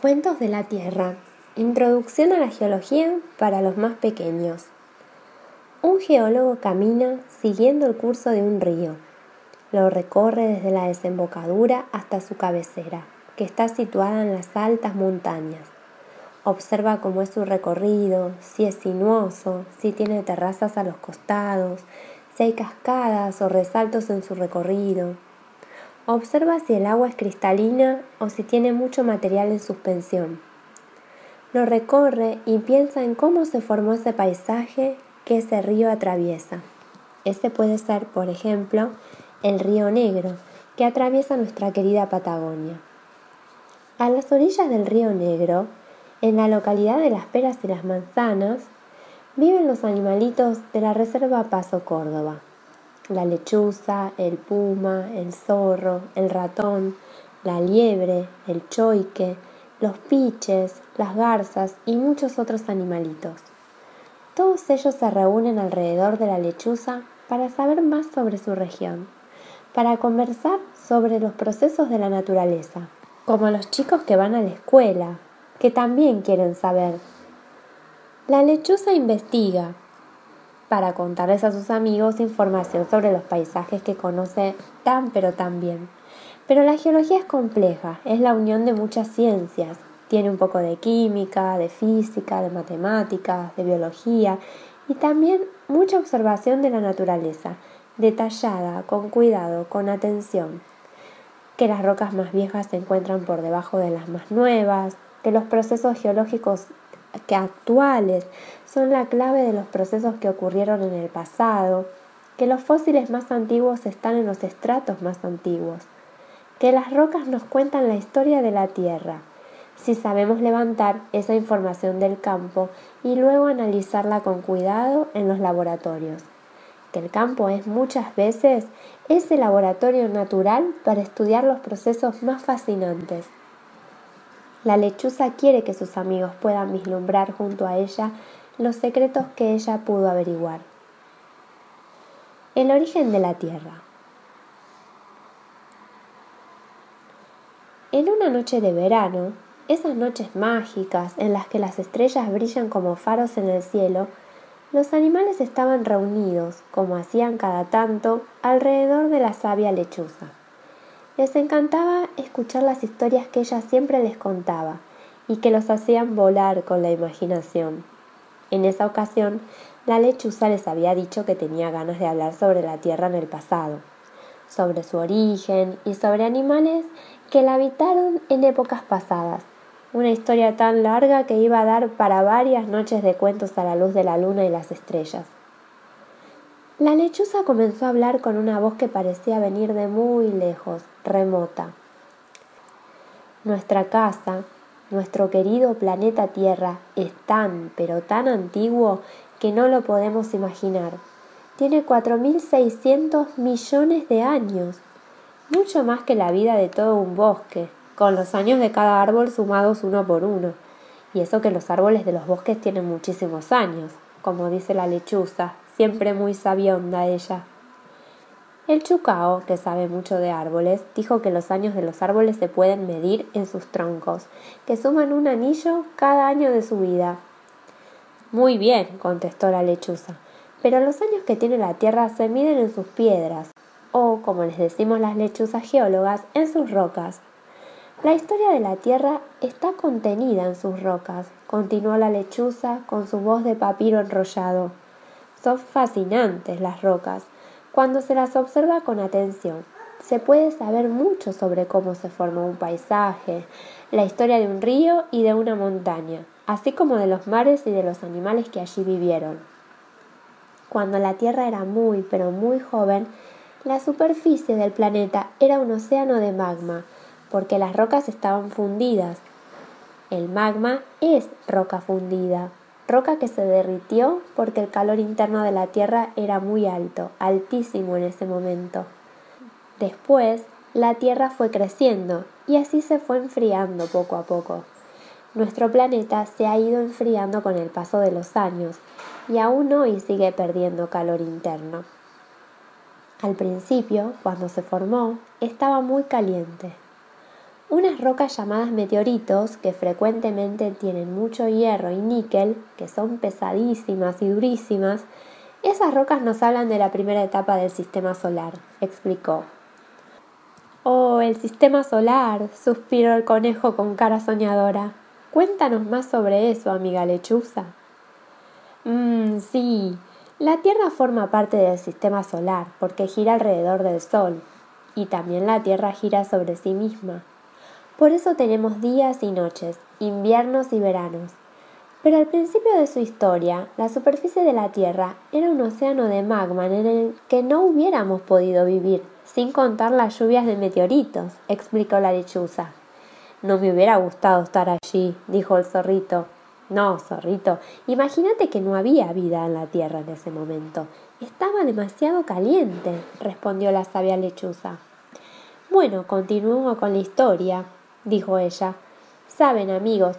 Cuentos de la Tierra. Introducción a la geología para los más pequeños. Un geólogo camina siguiendo el curso de un río. Lo recorre desde la desembocadura hasta su cabecera, que está situada en las altas montañas. Observa cómo es su recorrido, si es sinuoso, si tiene terrazas a los costados, si hay cascadas o resaltos en su recorrido, Observa si el agua es cristalina o si tiene mucho material en suspensión. Lo recorre y piensa en cómo se formó ese paisaje que ese río atraviesa. Este puede ser, por ejemplo, el río Negro, que atraviesa nuestra querida Patagonia. A las orillas del río Negro, en la localidad de Las Peras y las Manzanas, viven los animalitos de la Reserva Paso Córdoba la lechuza, el puma, el zorro, el ratón, la liebre, el choique, los piches, las garzas y muchos otros animalitos. Todos ellos se reúnen alrededor de la lechuza para saber más sobre su región, para conversar sobre los procesos de la naturaleza, como los chicos que van a la escuela, que también quieren saber. La lechuza investiga, para contarles a sus amigos información sobre los paisajes que conoce tan pero tan bien. Pero la geología es compleja, es la unión de muchas ciencias. Tiene un poco de química, de física, de matemáticas, de biología y también mucha observación de la naturaleza, detallada, con cuidado, con atención. Que las rocas más viejas se encuentran por debajo de las más nuevas, que los procesos geológicos que actuales son la clave de los procesos que ocurrieron en el pasado, que los fósiles más antiguos están en los estratos más antiguos, que las rocas nos cuentan la historia de la Tierra, si sabemos levantar esa información del campo y luego analizarla con cuidado en los laboratorios, que el campo es muchas veces ese laboratorio natural para estudiar los procesos más fascinantes. La lechuza quiere que sus amigos puedan vislumbrar junto a ella los secretos que ella pudo averiguar. El origen de la Tierra. En una noche de verano, esas noches mágicas en las que las estrellas brillan como faros en el cielo, los animales estaban reunidos, como hacían cada tanto, alrededor de la sabia lechuza. Les encantaba escuchar las historias que ella siempre les contaba y que los hacían volar con la imaginación. En esa ocasión, la lechuza les había dicho que tenía ganas de hablar sobre la Tierra en el pasado, sobre su origen y sobre animales que la habitaron en épocas pasadas. Una historia tan larga que iba a dar para varias noches de cuentos a la luz de la luna y las estrellas. La lechuza comenzó a hablar con una voz que parecía venir de muy lejos, remota. Nuestra casa, nuestro querido planeta Tierra, es tan, pero tan antiguo que no lo podemos imaginar. Tiene 4.600 millones de años, mucho más que la vida de todo un bosque, con los años de cada árbol sumados uno por uno. Y eso que los árboles de los bosques tienen muchísimos años, como dice la lechuza, siempre muy sabionda ella. El chucao, que sabe mucho de árboles, dijo que los años de los árboles se pueden medir en sus troncos, que suman un anillo cada año de su vida. Muy bien, contestó la lechuza, pero los años que tiene la Tierra se miden en sus piedras, o, como les decimos las lechuzas geólogas, en sus rocas. La historia de la Tierra está contenida en sus rocas, continuó la lechuza con su voz de papiro enrollado. Son fascinantes las rocas. Cuando se las observa con atención, se puede saber mucho sobre cómo se formó un paisaje, la historia de un río y de una montaña, así como de los mares y de los animales que allí vivieron. Cuando la Tierra era muy, pero muy joven, la superficie del planeta era un océano de magma, porque las rocas estaban fundidas. El magma es roca fundida roca que se derritió porque el calor interno de la Tierra era muy alto, altísimo en ese momento. Después, la Tierra fue creciendo y así se fue enfriando poco a poco. Nuestro planeta se ha ido enfriando con el paso de los años y aún hoy sigue perdiendo calor interno. Al principio, cuando se formó, estaba muy caliente. Unas rocas llamadas meteoritos, que frecuentemente tienen mucho hierro y níquel, que son pesadísimas y durísimas, esas rocas nos hablan de la primera etapa del sistema solar, explicó. Oh, el sistema solar, suspiró el conejo con cara soñadora. Cuéntanos más sobre eso, amiga lechuza. Mmm, sí. La Tierra forma parte del sistema solar porque gira alrededor del Sol, y también la Tierra gira sobre sí misma. Por eso tenemos días y noches, inviernos y veranos. Pero al principio de su historia, la superficie de la Tierra era un océano de magma en el que no hubiéramos podido vivir, sin contar las lluvias de meteoritos, explicó la lechuza. No me hubiera gustado estar allí, dijo el zorrito. No, zorrito, imagínate que no había vida en la Tierra en ese momento. Estaba demasiado caliente, respondió la sabia lechuza. Bueno, continúo con la historia, dijo ella. Saben, amigos,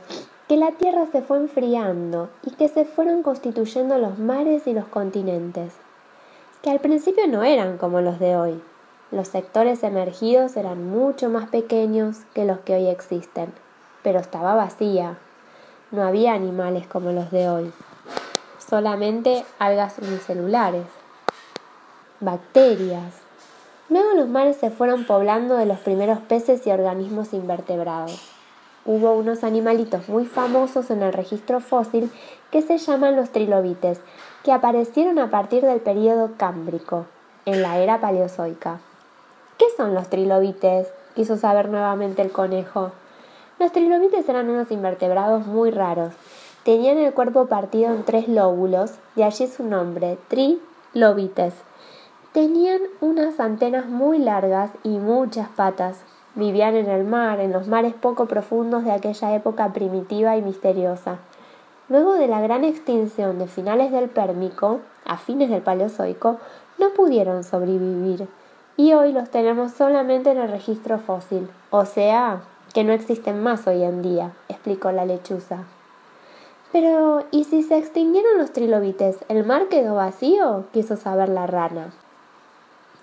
que la Tierra se fue enfriando y que se fueron constituyendo los mares y los continentes, que al principio no eran como los de hoy. Los sectores emergidos eran mucho más pequeños que los que hoy existen, pero estaba vacía. No había animales como los de hoy, solamente algas unicelulares, bacterias. Luego los mares se fueron poblando de los primeros peces y organismos invertebrados hubo unos animalitos muy famosos en el registro fósil que se llaman los trilobites, que aparecieron a partir del período cámbrico, en la era paleozoica. ¿Qué son los trilobites? quiso saber nuevamente el conejo. Los trilobites eran unos invertebrados muy raros. Tenían el cuerpo partido en tres lóbulos, de allí su nombre, trilobites. Tenían unas antenas muy largas y muchas patas, Vivían en el mar, en los mares poco profundos de aquella época primitiva y misteriosa. Luego de la gran extinción de finales del Pérmico, a fines del Paleozoico, no pudieron sobrevivir y hoy los tenemos solamente en el registro fósil, o sea, que no existen más hoy en día, explicó la lechuza. Pero, ¿y si se extinguieron los trilobites, el mar quedó vacío? quiso saber la rana.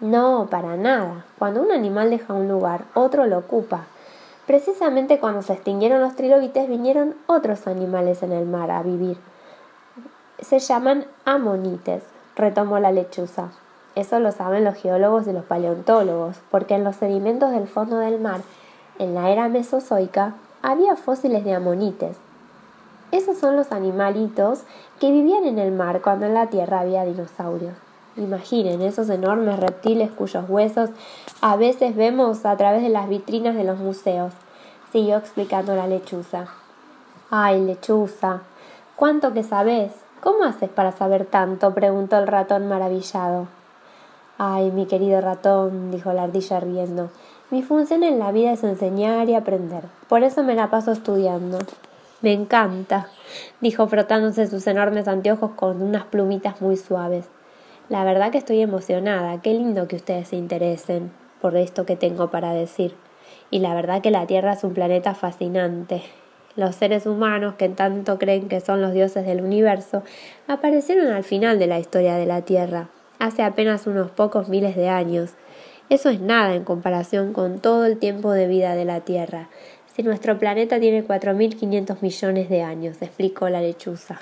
No, para nada. Cuando un animal deja un lugar, otro lo ocupa. Precisamente cuando se extinguieron los trilobites vinieron otros animales en el mar a vivir. Se llaman amonites, retomó la lechuza. Eso lo saben los geólogos y los paleontólogos, porque en los sedimentos del fondo del mar, en la era mesozoica, había fósiles de amonites. Esos son los animalitos que vivían en el mar cuando en la Tierra había dinosaurios. Imaginen esos enormes reptiles cuyos huesos a veces vemos a través de las vitrinas de los museos, siguió explicando la lechuza. Ay, lechuza, ¿cuánto que sabes? ¿Cómo haces para saber tanto? preguntó el ratón maravillado. Ay, mi querido ratón, dijo la ardilla riendo, mi función en la vida es enseñar y aprender. Por eso me la paso estudiando. Me encanta, dijo frotándose sus enormes anteojos con unas plumitas muy suaves. La verdad que estoy emocionada. Qué lindo que ustedes se interesen por esto que tengo para decir. Y la verdad que la Tierra es un planeta fascinante. Los seres humanos, que tanto creen que son los dioses del universo, aparecieron al final de la historia de la Tierra, hace apenas unos pocos miles de años. Eso es nada en comparación con todo el tiempo de vida de la Tierra. Si nuestro planeta tiene 4.500 millones de años, explicó la lechuza.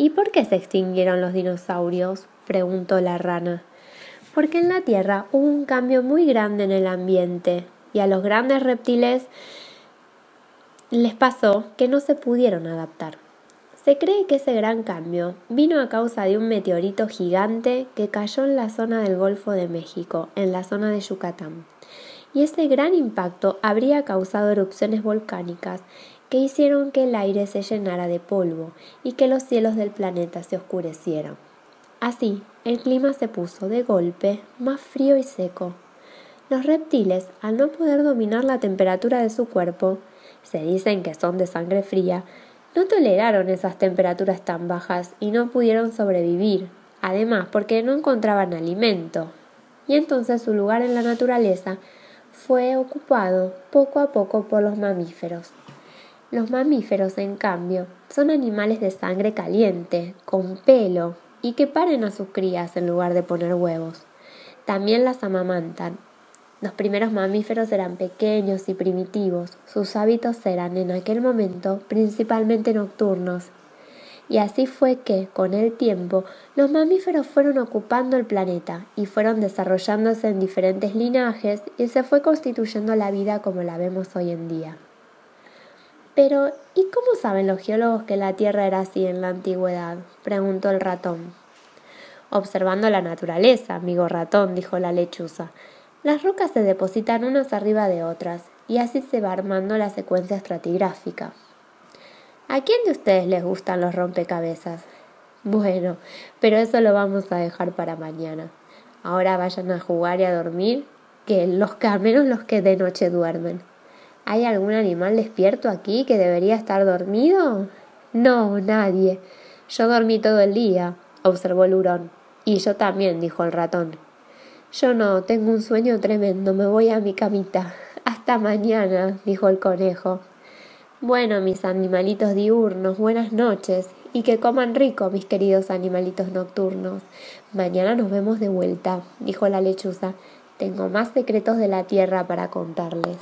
¿Y por qué se extinguieron los dinosaurios? preguntó la rana. Porque en la Tierra hubo un cambio muy grande en el ambiente y a los grandes reptiles les pasó que no se pudieron adaptar. Se cree que ese gran cambio vino a causa de un meteorito gigante que cayó en la zona del Golfo de México, en la zona de Yucatán. Y ese gran impacto habría causado erupciones volcánicas que hicieron que el aire se llenara de polvo y que los cielos del planeta se oscurecieran. Así, el clima se puso de golpe más frío y seco. Los reptiles, al no poder dominar la temperatura de su cuerpo, se dicen que son de sangre fría, no toleraron esas temperaturas tan bajas y no pudieron sobrevivir, además porque no encontraban alimento. Y entonces su lugar en la naturaleza fue ocupado poco a poco por los mamíferos. Los mamíferos, en cambio, son animales de sangre caliente, con pelo, y que paren a sus crías en lugar de poner huevos. También las amamantan. Los primeros mamíferos eran pequeños y primitivos. Sus hábitos eran en aquel momento principalmente nocturnos. Y así fue que, con el tiempo, los mamíferos fueron ocupando el planeta y fueron desarrollándose en diferentes linajes y se fue constituyendo la vida como la vemos hoy en día. Pero, ¿y cómo saben los geólogos que la Tierra era así en la antigüedad? preguntó el ratón. Observando la naturaleza, amigo ratón, dijo la lechuza. Las rocas se depositan unas arriba de otras, y así se va armando la secuencia estratigráfica. ¿A quién de ustedes les gustan los rompecabezas? Bueno, pero eso lo vamos a dejar para mañana. Ahora vayan a jugar y a dormir, que los que menos los que de noche duermen. ¿Hay algún animal despierto aquí que debería estar dormido? No, nadie. Yo dormí todo el día, observó el hurón. Y yo también, dijo el ratón. Yo no, tengo un sueño tremendo, me voy a mi camita. Hasta mañana, dijo el conejo. Bueno, mis animalitos diurnos, buenas noches, y que coman rico, mis queridos animalitos nocturnos. Mañana nos vemos de vuelta, dijo la lechuza. Tengo más secretos de la tierra para contarles.